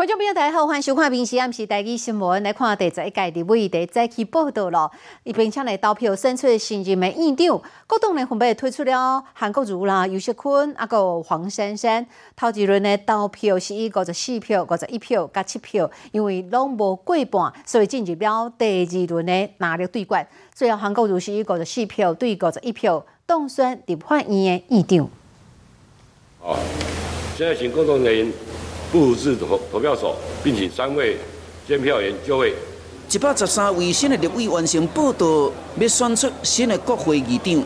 观众朋友大家好，欢迎收看《明时暗时台记新闻》。来看第十一届立委第早期报道咯，并且来投票选出新任的院长。各党呢分别推出了韩国瑜啦、尤锡坤、啊个黄珊珊。头一轮的投票是以五十四票、五十一票加七票，因为拢无过半，所以进入了第二轮的拿力对决。最后韩国瑜是以五十四票对五十一票当选立法院的院长。好，现在请工作人员。布置投投票所，并请三位监票员就位。一百十三位新的立委完成报道，要选出新的国会议长。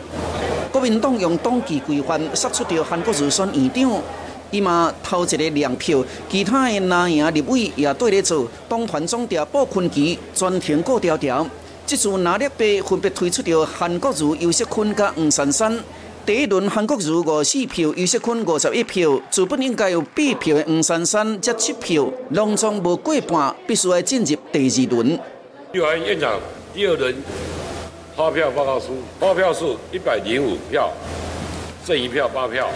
国民党用党纪规范杀出掉韩国瑜选院长，伊嘛投一个亮票，其他的拿赢立委也对咧做。党团总调报坤奇专庭顾调调，这次拿力杯分别推出掉韩国瑜、尤锡坤甲黄珊珊。第一轮韩国瑜五四票，尤锡坤五十一票，自本应该有八票的黄珊珊才七票，隆重无过半，必须要进入第二轮。立法院院长第二轮发票报告书，发票数一百零五票，剩一票八票，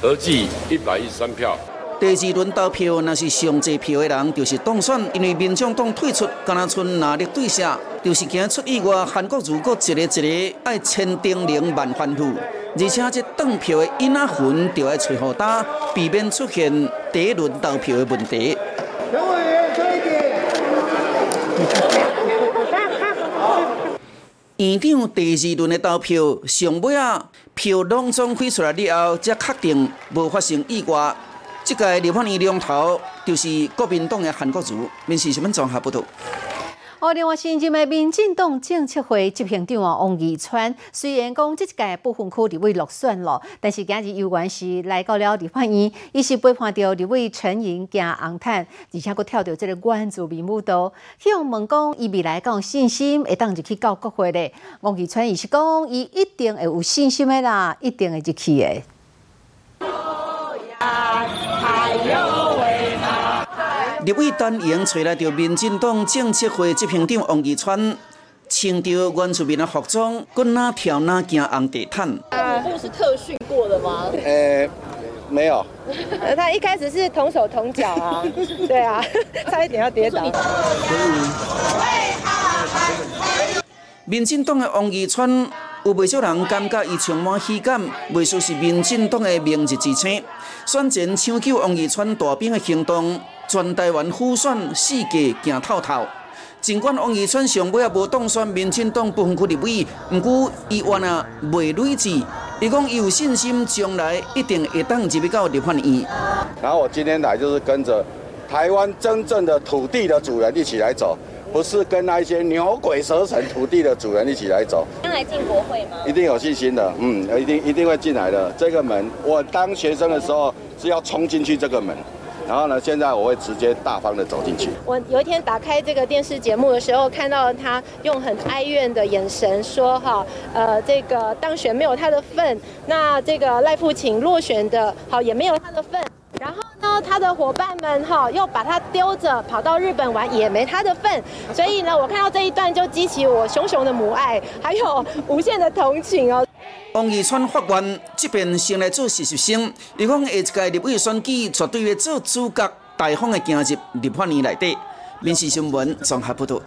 合计一百一十三票。第二轮投票，那是上济票的人就是当选，因为民众党退出，敢若剩哪力对下，就是惊出意外，韩国如果一个一个爱千叮咛万吩咐。而且这当票的印仔魂就要找好打，避免出现第一轮投票的问题。院长第二轮的投票上尾啊，票拢总开出来了后，才确定无发生意外。这届立法院龙头就是国民党的韩国瑜，面试什么综合报道？哦，另外新任的民进党政策会执行长王义川，虽然讲这一届部分区立委落选了，但是今日有关是来到了立法院，伊是背叛掉立委陈莹加红毯，而且佫跳到这个关注民舞蹈，希望问讲伊未来有信心会当入去到国会咧。王义川伊是讲伊一定会有信心的啦，一定会入去的。立委单营找来着民进党政策会执行长王义川，穿着原住民的服装，搁哪跳哪行红地毯。啊，部是特训过的吗？呃，没有。他一开始是同手同脚啊，对啊，差一点要跌倒。民进党的王义川有不少人感觉伊充满喜感，未输是民进党的明日之星。选前抢救王义川大兵的行动。全台湾呼选四界行透透，尽管王义川上尾也无当选民进党部分区立委，不过伊话啊未累志，伊讲有信心将来一定会当入去到立法院。然后我今天来就是跟着台湾真正的土地的主人一起来走，不是跟那一些牛鬼蛇神土地的主人一起来走。将来进国会吗？一定有信心的，嗯，一定一定会进来的。这个门，我当学生的时候是要冲进去这个门。然后呢？现在我会直接大方的走进去。我有一天打开这个电视节目的时候，看到他用很哀怨的眼神说：“哈，呃，这个当选没有他的份，那这个赖富琴落选的好也没有他的份。他的伙伴们哈又把他丢着跑到日本玩，也没他的份。所以呢，我看到这一段就激起我熊熊的母爱，还有无限的同情哦。”王义川法官这边先来做实习生，伊讲下一届立委选举绝对会做主角，大方的进入立法院内底。民事新闻综合报道。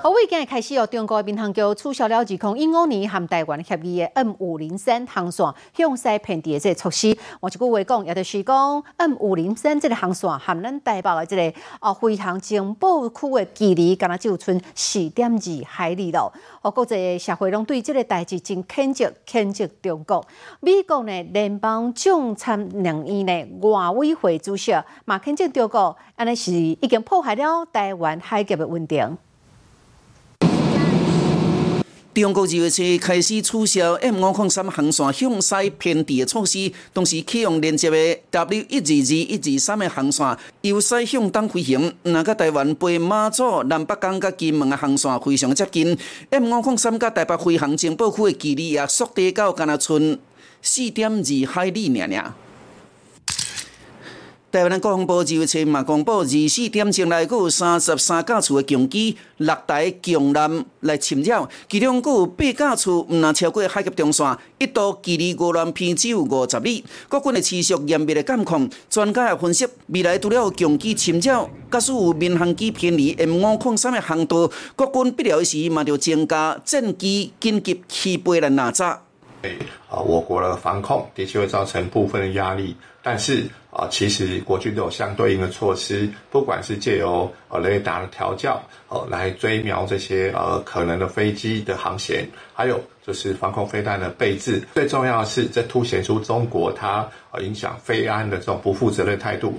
好，为今日开始哦，中国民航局取消了自控一五年含台湾协议的 M 五零三航线向西偏地的这个措施。换一句话讲，也就是讲 M 五零三这个航线含咱台北的这个哦飞航情报区的距离，敢若只有剩四点二海里了。哦，国际社会拢对这个代志真谴责，谴责中国。美国呢，联邦众参两院呢外委会主席马肯正中国，安尼是已经破坏了。台湾海峡的稳定。中国二月初开始取消 M 五零三航线向西偏地的措施，同时启用连接的 W 一二二一二三的航线由西向东飞行。那个台湾飞马祖、南北港、甲金门的航线非常接近，M 五零三甲台北飞航情报区的距离也缩短到干那剩四点二海里尔尔。台湾的国防部二月七嘛公布，二四点钟内，阁有三十三架次的强机、六台强舰来侵扰，其中阁有八架次毋若超过海峡中线，一度距离五乱偏只有五十米。国军的持续严密的监控，专家也分析，未来除了有强机侵扰，假使有民航机偏离 M 五空三的航道，国军必要时嘛就增加战机紧急起飞来哪吒。啊，我国的防控的确会造成部分的压力，但是啊，其实国军都有相对应的措施，不管是借由呃雷达的调教，呃来追瞄这些呃可能的飞机的航线，还有就是防空飞弹的备置。最重要的是，这凸显出中国它呃影响飞安的这种不负责任态度。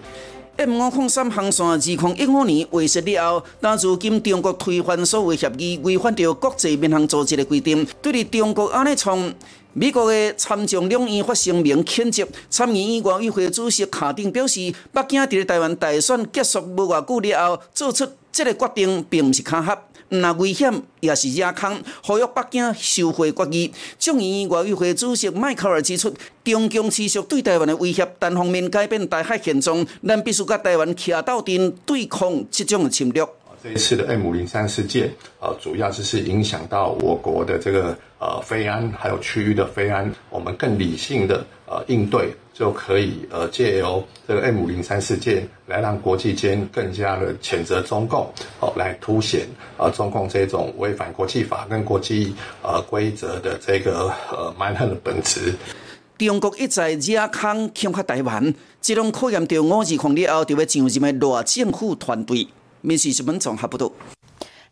M 五空三航线二零一五年威慑了后，但如今中国推翻所谓协议，违反着国际民航组织的规定，对于中国安尼创。美国的参众两院发声明谴责，参议院外委会主席卡定表示，北京伫台湾大选结束无偌久了后，做出这个决定，并毋是巧合，那危险也是野空，呼吁北京收回决议。众议院外委会主席迈克尔指出，中共持续对台湾的威胁，单方面改变台海现状，咱必须甲台湾徛到阵，对抗这种侵略。这一次的 M 五零三事件，呃，主要就是影响到我国的这个呃飞安，还有区域的飞安，我们更理性的呃应对，就可以呃借由这个 M 五零三事件来让国际间更加的谴责中共，哦，来凸显呃中共这种违反国际法跟国际呃规则的这个呃蛮横的本质。中国一再惹空恐吓台湾，这种考验到五二抗日后就要上任的赖政府团队。面试新闻综合报道。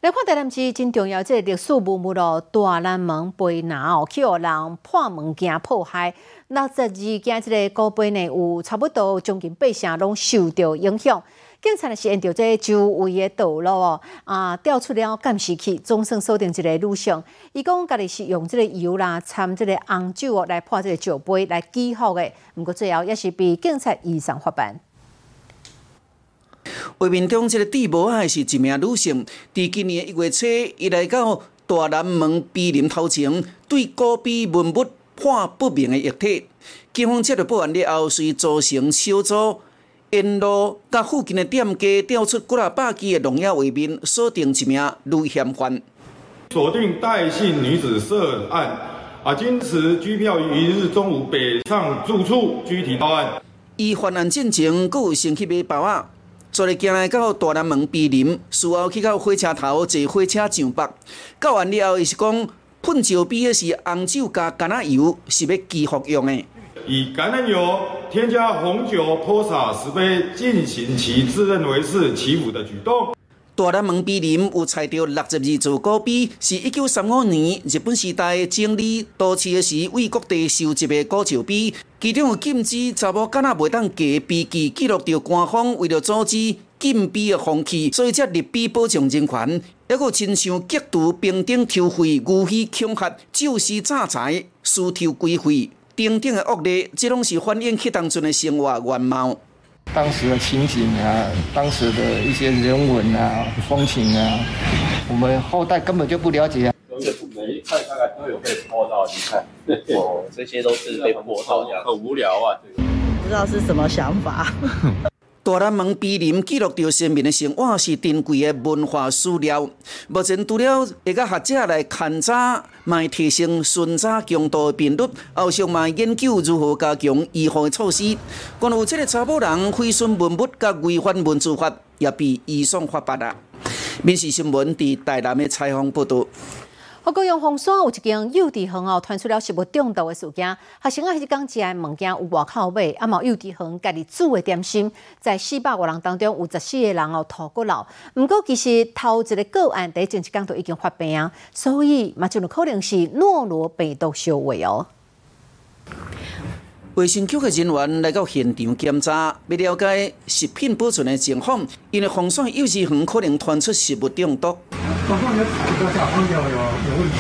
来看台南市真重要，这个历史文物咯，大南门被拿哦，去互人破门惊破坏。六十二件这个古碑呢，有差不多将近八成拢受到影响。警察呢是沿着这周围的道路哦，啊，调出了监视器，总算锁定一个路上。伊讲家己是用这个油啦，掺这个红酒哦，来破这个酒杯来记号的。毋过最后也是被警察移送法办。画面中这个地无爱是一名女性，伫今年一月初，伊来到大南门碑林头前，对古碑文物判不明的液体。警方接到报案了后，随组成小组，沿路甲附近的店家调出几啊百支的农药画面，锁定一名女嫌犯。锁定戴姓女子涉案，啊，经持拘票于一日中午北上住处，具体报案。伊犯案进程，佫有先去买包啊。昨日行来到大南门碑林，事后去到火车头坐火车上北。到完了后，伊是讲喷酒杯的是红酒加橄榄油，是要寄服用的。以橄榄油添加红酒泼洒石碑，进行其自认为是祈福的举动。大南门碑林有采到六十二座古碑，是一九三五年日本时代整理都市时为各地收集的古石碑，其中有禁止查某囡仔袂当寄碑记，记录着官方为了阻止禁闭的风气，所以才立碑保障人权。还有亲像极度平等抽费、无序恐吓、肇事诈财、私偷规费等等的恶劣，这拢是反映去当阵的生活原貌。当时的情景啊，当时的一些人文啊、风情啊，我们后代根本就不了解啊。大概都有被泼到，你看，哦，这些都是被泼到，很无聊啊。不知道是什么想法。大南门碑林记录着先民的生活是珍贵的文化史料。目前除了会甲学者来勘查，卖提升巡查强度的频率，后续嘛研究如何加强预防的措施。关于这个查某人毁损文物甲违反文字法，也被移送法办啊。民事新闻伫台南的采访报道。不过，用凤山有一间幼稚园哦，传出了食物中毒的事件。学生啊，迄刚食的物件有外口买，啊，嘛幼稚园家己煮的点心，在四百个人当中有十四个人哦吐过老。毋过其实头一个个案第一前一天都已经发病，所以嘛就有可能是诺罗病毒烧坏哦。卫生局的人员来到现场检查，要了解食品保存的情况，因为风扇幼稚园可能传出食物中毒。早上有查一个下空调有有问题。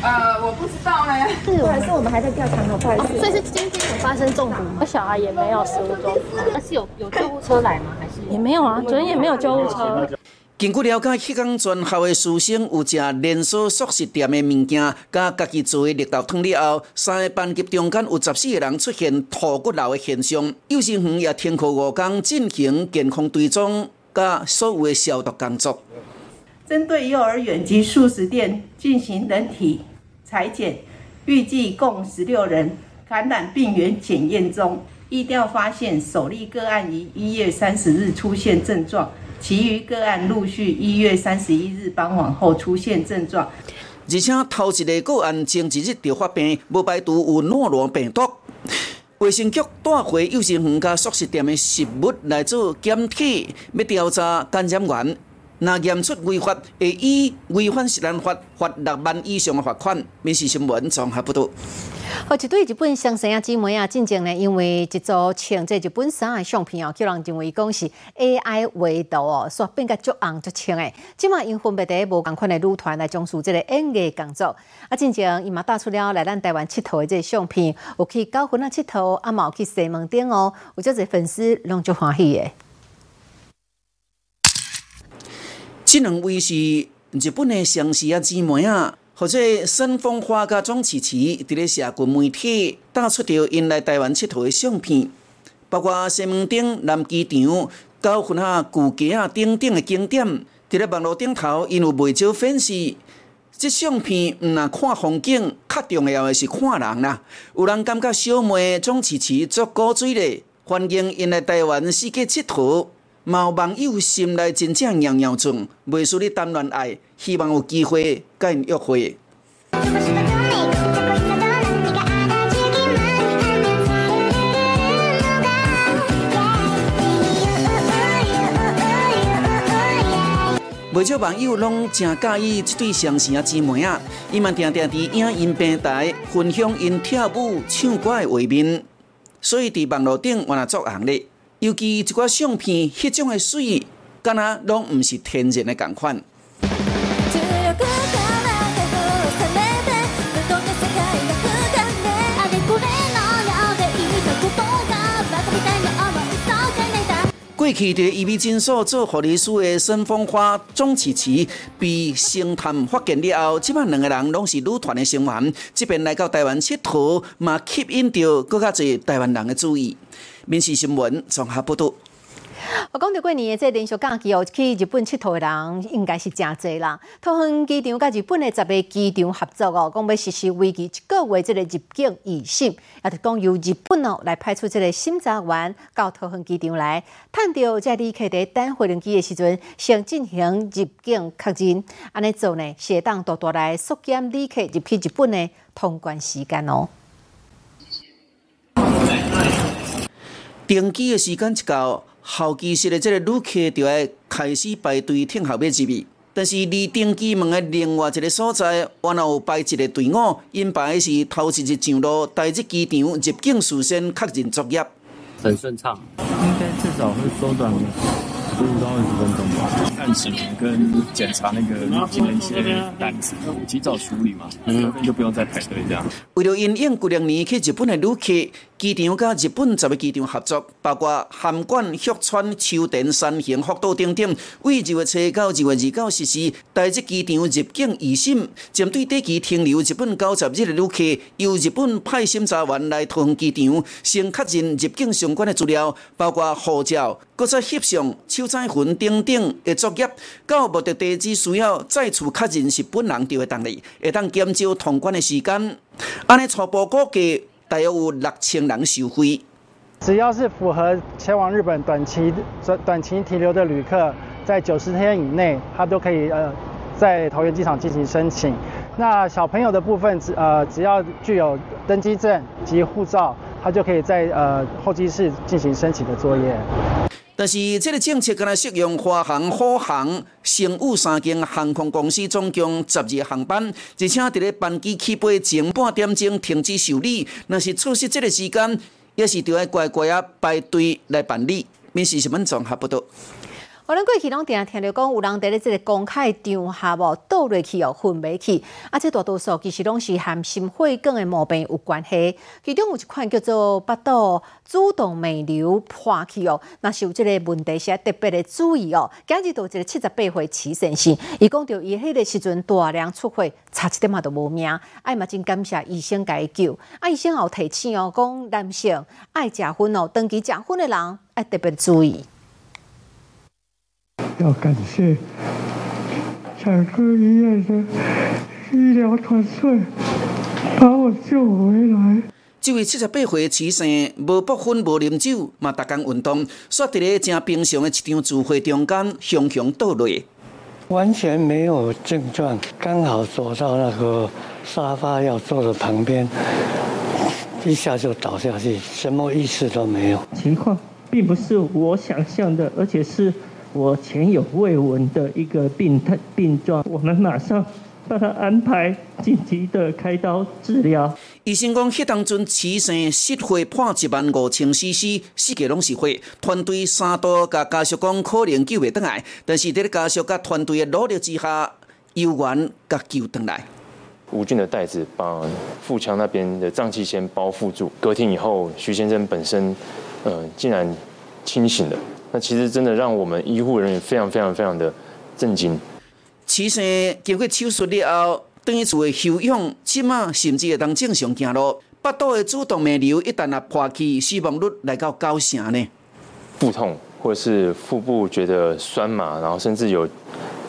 呃，我不知道呢。是还是我们还在调查呢？不好意思。所以是今天有发生中毒，我小孩也没有食物中毒。那是有有救护车来吗？还是也没有啊？昨天也没有救护车。经过了解，迄间全校的师生有食连锁素食店的物件，甲家己做的绿豆汤了后，三个班级中间有十四个人出现吐骨流的现象。幼师园也停课五天，进行健康追踪，甲所有的消毒工作。针对幼儿园及素食店进行人体裁剪，预计共十六人感染病原检验中，疫调发现首例个案于一月三十日出现症状。其余个案陆续一月三十一日傍晚后出现症状，而且头一个个案前一日就发病，无排除有诺罗病毒。卫生局带回幼儿园甲素食店的食物来做检体，要调查感染源。若验出违法，会以违反食安法罚六万以上的罚款。民事新闻综合报道。好，一对日本相生啊姊妹啊，进前呢，因为一组穿这日本衫的相片哦，叫人认为讲是 AI 画图哦，所变个足红足青的。即马因分别伫无共款的女团来从事这个演艺工作。啊，进前伊嘛带出了来咱台湾佚佗的这个相片，有去高分啊佚佗，啊嘛有去西门町哦，有这个粉丝拢足欢喜的。这两位是日本的相士啊姊妹啊。或者沈风花甲庄琪琪伫咧社群媒体打出着因来台湾佚佗的相片，包括西门町南机场、高分啊、旧街啊等等的景点。伫咧网络顶头，因有袂少粉丝。这相片毋若看风景，较重要的是看人啦。有人感觉小妹庄琪琪足古锥咧，欢迎因来台湾世界佚佗。有网友心内真正尿尿转，袂输你谈恋爱，希望有机会甲因约会。袂少网友拢真介意这对相识啊姊妹啊，伊嘛定定伫影音平台分享因跳舞、唱歌的画面，所以伫网络顶我也作红咧。尤其一寡相片，迄种的水，敢若拢毋是天然的共款。过去伫伊美诊所做护理师的沈风花、钟琪琪，被星探发现了后，即摆两个人拢是女团的成员，即边来到台湾佚佗，嘛吸引到更加侪台湾人的注意。民事新闻综合报道。我讲到过年的这连续假期哦，去日本佚佗的人应该是真多啦。桃园机场甲日本的十个机场合作哦，讲要实施为期一个月这个入境仪式，也就讲由日本哦来派出这个审查员到桃园机场来，探到在旅客在等飞机的时阵，先进行入境确认。安尼做呢，适当大大来缩减旅客入去日本的通关时间哦。登机的时间一到，候机室的这个旅客就要开始排队等候要入去。但是离登机门的另外一个所在，原来有排一个队伍，因排是头一日上路，台日机场入境事先确认作业。很顺畅，应该至少会缩短十五到二十分钟吧。看行跟检查那个入境的一些单子，及早处理嘛，嗯，就不用再排队这样。为了应应过两年去日本的旅客，机场甲日本十个机场合作，包括函馆、旭川、秋田、山形、福岛等等，为二月初到二月二九实施台日机场入境预审，针对短期停留日本九十日的旅客，由日本派审查员来桃园机场，先确认入境相关的资料，包括护照、搁再翕相、手载痕等等的作业，到目的地只需要再次确认是本人就会当哩，会当减少通关的时间。安尼初步估计。大约有六千人受惠。只要是符合前往日本短期短短期停留的旅客，在九十天以内，他都可以呃在桃园机场进行申请。那小朋友的部分，只呃只要具有登机证及护照，他就可以在呃候机室进行申请的作业。但是，这个政策跟它适用华航、虎航、成宇三间航空公司，总共十二航班，而且伫咧班机起飞前半点钟停止受理。若是错失这个时间，也是就要乖乖啊排队来办理。民事新闻综合报道。我咱过去拢定听着讲，有人伫咧即个公开场合无倒落去哦，昏迷去。啊，这大多数其实拢是和心血管的毛病有关系。其中有一款叫做巴肚主动脉瘤破去哦，那是有即个问题，是要特别的注意哦。今日到一个七十八岁齐先生，伊讲着伊迄个时阵大量出血，差一点嘛都无命。哎嘛真感谢医生解救。啊，医生也有提醒哦，讲男性爱食薰哦，长期食薰的人爱特别注意。要感谢产科医院的医疗团队，把我救回来。这位七十八岁的齐生，无补粉，无啉酒，嘛，逐工运动，煞伫咧正平常的一场聚会中间，雄雄倒落。完全没有症状，刚好走到那个沙发要坐的旁边，一下就倒下去，什么意识都没有。情况并不是我想象的，而且是。我前有未闻的一个病态病状，我们马上帮他安排紧急的开刀治疗。医生讲，迄当阵起生失血破一万五千 CC，四个拢是血。团队三度甲家属讲可能救袂倒来，但是伫咧家属甲团队的努力之下，有缘甲救倒来。吴俊的袋子把腹腔那边的脏器先包覆住，隔天以后，徐先生本身，呃，竟然清醒了。那其实真的让我们医护人员非常非常非常的震惊。其实经过手术了后，等于厝的休养，起码甚至会当正常行路。腹肚的主动脉瘤一旦啊破去，死亡率来到九成呢。腹痛或者是腹部觉得酸麻，然后甚至有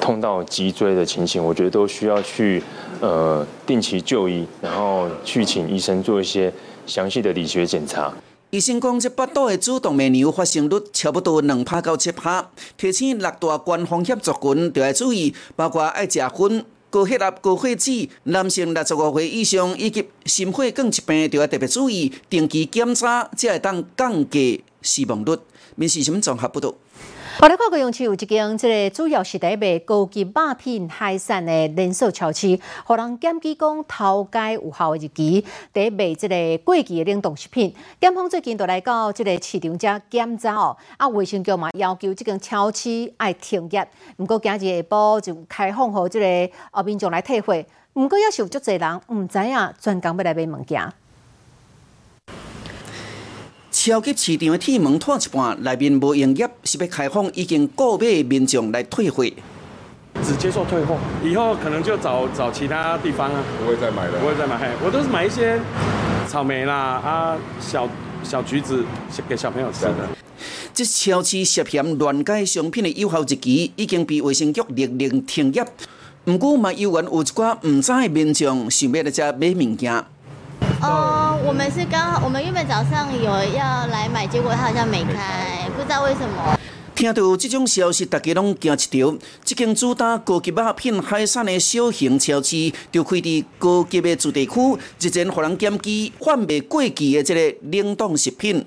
痛到脊椎的情形，我觉得都需要去呃定期就医，然后去请医生做一些详细的理学检查。医生讲，这腹肚的主动脉瘤发生率差不多两拍到七拍，提醒六大关风险族群就要注意，包括爱食薰、高血压、高血脂、男性六十五岁以上以及心血管疾病就要特别注意，定期检查，才会当降低死亡率。民事新闻综合报道。我来看高雄市有一间，这个主要是在卖高级肉品、海产的连锁超市，互人检举讲偷改有效的日期，在卖这个过期的冷冻食品。检方最近都来到这个市场遮检查哦，啊，卫生局嘛要求这间超市爱停业。不过今日下晡就开放互这个后民众来退货，不过也是有足侪人唔知影专工要来买物件。超级市场的铁门拖一半，内面无营业，是要开放已经购买的民众来退货。只接受退货，以后可能就找找其他地方啊。不会再买了。不会再买，嘿，我都是买一些草莓啦啊，小小橘子给小朋友吃的。这超市涉嫌乱改商品的有效日期，已经被卫生局勒令停业。不过嘛，有缘有一寡唔知的民众想要来这买物件。哦，我们是刚，我们原本早上有要来买，结果他好像没开，不知道为什么。听到这种消息，大家拢惊一跳。这间主打高级肉品、海产的小型超市，就开伫高级的住地区，日前互人检举贩卖过期的这个冷冻食品。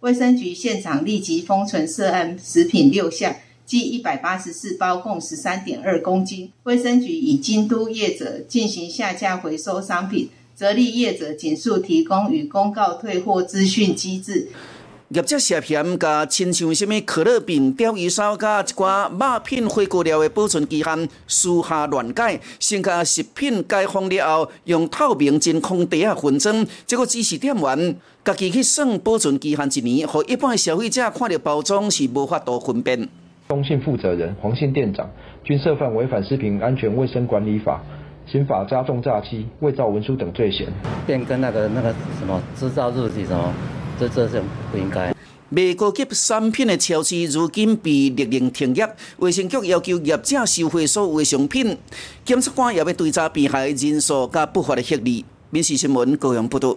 卫生局现场立即封存涉案食品六项，计一百八十四包，共十三点二公斤。卫生局已监督业者进行下架回收商品。责令业者尽速提供与公告退货资讯机制。业者涉嫌甲亲像什么可乐饼、鲷鱼烧、甲一寡肉品火锅料的保存期限私下乱改，先甲食品解封了后，用透明真空袋啊分装，结果只是店员家己去算保存期限一年，和一般消费者看到包装是无法度分辨。中信负责人、黄信店长均涉犯违反食品安全卫生管理法。刑法加重诈欺、伪造文书等罪嫌，变更那个那个什么制造日期什么，这这是不应该。卖高级产品的超市如今被勒令停业，卫生局要求业者收回所有的商品。检察官也要追查被害人数加不法的获利。民事新闻高阳报道。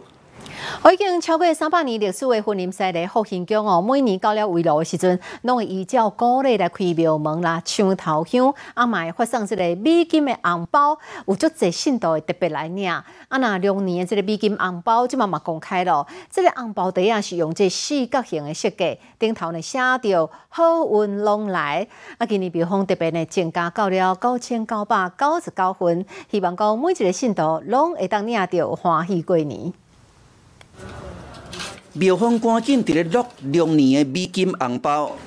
我已经超过三百年历史的婚姻赛的福兴宫哦，每年到了围炉的时阵，拢会依照古例来开庙门啦、抢头香，啊，嘛会发送这个美金的红包，有足侪信徒会特别来领。啊，那两年的这个美金红包即嘛嘛公开咯，这个红包底啊是用这四角形的设计，顶头呢写着好运龙来。啊，今年庙方特别呢增加到了九千九百九十九分，希望讲每一个信徒拢会当领着欢喜过年。庙方赶紧伫咧录两年的美金红包，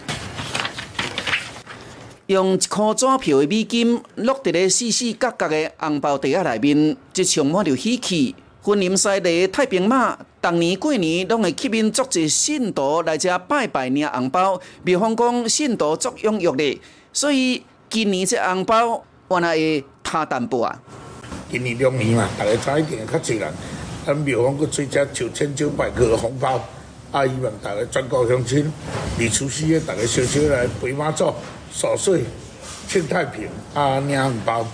用一箍纸票的美金落伫咧四四角角的红包袋仔内面，即充满着喜气。婚林西的太平马，逐年过年拢会吸引足侪信徒来遮拜拜领红包，比方讲信徒足踊跃的，所以今年这红包原来会差淡薄啊。今年龙年嘛，大家知一定较侪人，咱庙方佫追加九千九百个红包，啊，希望大家全国乡亲，二除夕夜大家小小来陪妈祖守岁，庆太平，啊，领红包。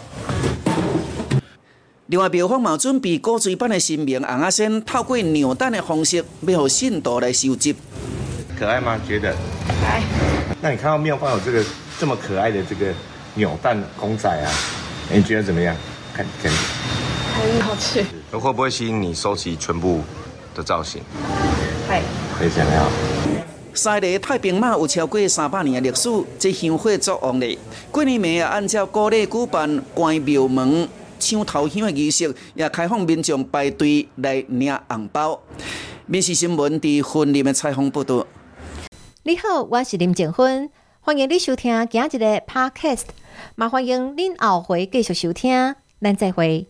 另外，庙方嘛准备古锥版的新名红阿仙，透过扭蛋的方式，要互信徒来收集。可爱吗？觉得？可爱。那你看到庙方有这个这么可爱的这个扭蛋公仔啊？你觉得怎么样？看，看。很好吃。会不会吸引你收集全部的造型？会。会想要。西个太平马有超过三百年的历史，这香火作旺的。过年暝也按照古例举办关庙门。抢头香的仪式也开放民众排队来领红包。民事新闻伫婚礼的采访报道。你好，我是林静芬，欢迎你收听今日的 Podcast，麻烦迎您后回继续收听，咱再会。